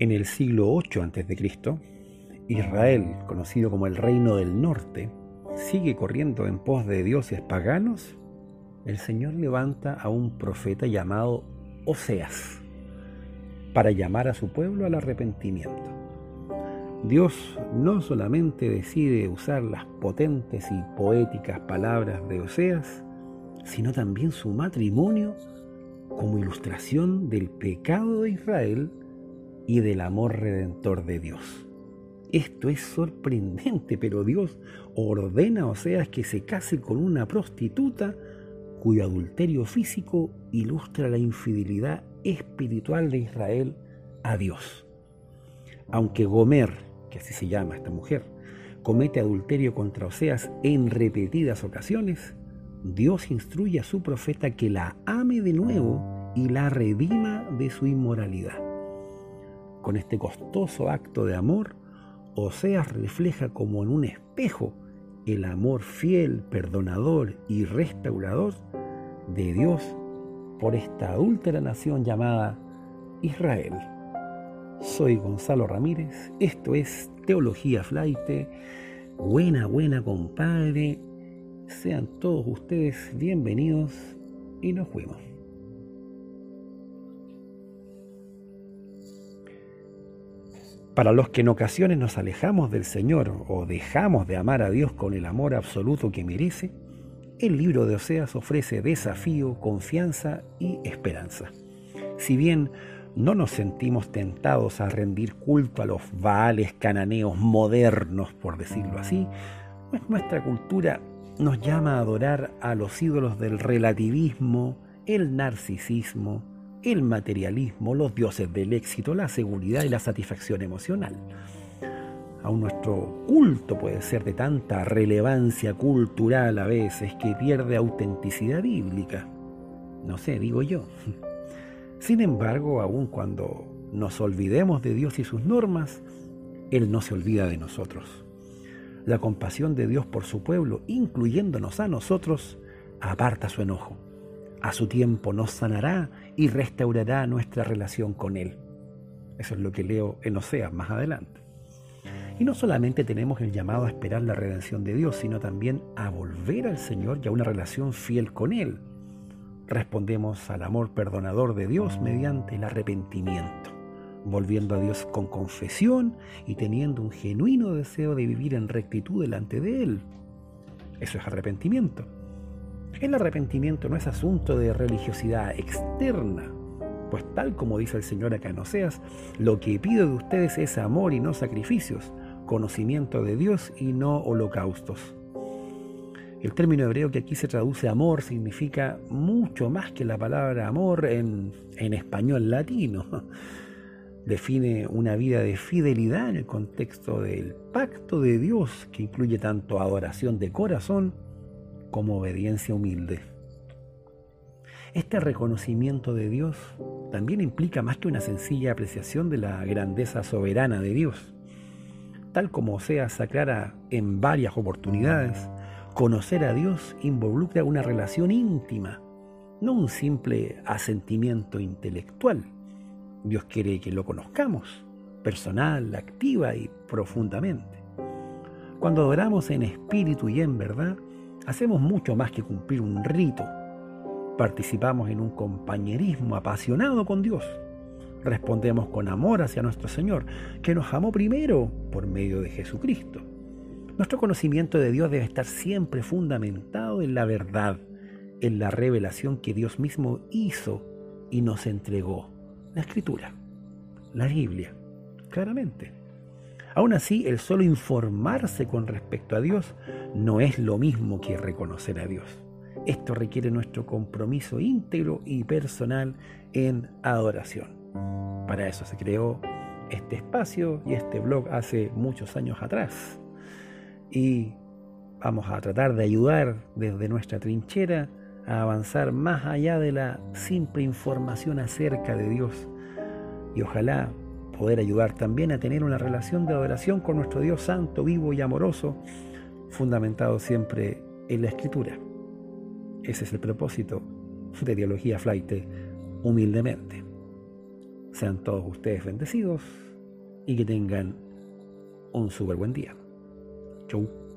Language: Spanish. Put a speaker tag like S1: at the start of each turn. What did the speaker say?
S1: En el siglo 8 a.C., Israel, conocido como el Reino del Norte, sigue corriendo en pos de dioses paganos. El Señor levanta a un profeta llamado Oseas para llamar a su pueblo al arrepentimiento. Dios no solamente decide usar las potentes y poéticas palabras de Oseas, sino también su matrimonio como ilustración del pecado de Israel y del amor redentor de Dios. Esto es sorprendente, pero Dios ordena a Oseas que se case con una prostituta cuyo adulterio físico ilustra la infidelidad espiritual de Israel a Dios. Aunque Gomer, que así se llama esta mujer, comete adulterio contra Oseas en repetidas ocasiones, Dios instruye a su profeta que la ame de nuevo y la redima de su inmoralidad. Con este costoso acto de amor, Oseas refleja como en un espejo el amor fiel, perdonador y restaurador de Dios por esta adúltera nación llamada Israel. Soy Gonzalo Ramírez, esto es Teología Flaite. Buena, buena compadre. Sean todos ustedes bienvenidos y nos fuimos. Para los que en ocasiones nos alejamos del Señor o dejamos de amar a Dios con el amor absoluto que merece, el libro de Oseas ofrece desafío, confianza y esperanza. Si bien no nos sentimos tentados a rendir culto a los baales cananeos modernos, por decirlo así, pues nuestra cultura nos llama a adorar a los ídolos del relativismo, el narcisismo, el materialismo, los dioses del éxito, la seguridad y la satisfacción emocional. Aún nuestro culto puede ser de tanta relevancia cultural a veces que pierde autenticidad bíblica. No sé, digo yo. Sin embargo, aun cuando nos olvidemos de Dios y sus normas, Él no se olvida de nosotros. La compasión de Dios por su pueblo, incluyéndonos a nosotros, aparta su enojo a su tiempo nos sanará y restaurará nuestra relación con Él. Eso es lo que leo en Oseas más adelante. Y no solamente tenemos el llamado a esperar la redención de Dios, sino también a volver al Señor y a una relación fiel con Él. Respondemos al amor perdonador de Dios mediante el arrepentimiento, volviendo a Dios con confesión y teniendo un genuino deseo de vivir en rectitud delante de Él. Eso es arrepentimiento. El arrepentimiento no es asunto de religiosidad externa, pues tal como dice el Señor acá en lo que pido de ustedes es amor y no sacrificios, conocimiento de Dios y no holocaustos. El término hebreo que aquí se traduce amor significa mucho más que la palabra amor en, en español latino. Define una vida de fidelidad en el contexto del pacto de Dios que incluye tanto adoración de corazón como obediencia humilde. Este reconocimiento de Dios también implica más que una sencilla apreciación de la grandeza soberana de Dios. Tal como sea aclara en varias oportunidades, conocer a Dios involucra una relación íntima, no un simple asentimiento intelectual. Dios quiere que lo conozcamos, personal, activa y profundamente. Cuando adoramos en espíritu y en verdad, hacemos mucho más que cumplir un rito. Participamos en un compañerismo apasionado con Dios. Respondemos con amor hacia nuestro Señor, que nos amó primero por medio de Jesucristo. Nuestro conocimiento de Dios debe estar siempre fundamentado en la verdad, en la revelación que Dios mismo hizo y nos entregó. La Escritura, la Biblia, claramente. Aún así, el solo informarse con respecto a Dios no es lo mismo que reconocer a Dios. Esto requiere nuestro compromiso íntegro y personal en adoración. Para eso se creó este espacio y este blog hace muchos años atrás. Y vamos a tratar de ayudar desde nuestra trinchera a avanzar más allá de la simple información acerca de Dios. Y ojalá poder ayudar también a tener una relación de adoración con nuestro Dios santo, vivo y amoroso, fundamentado siempre en la escritura. Ese es el propósito de Teología Flight humildemente. Sean todos ustedes bendecidos y que tengan un súper buen día. Chau.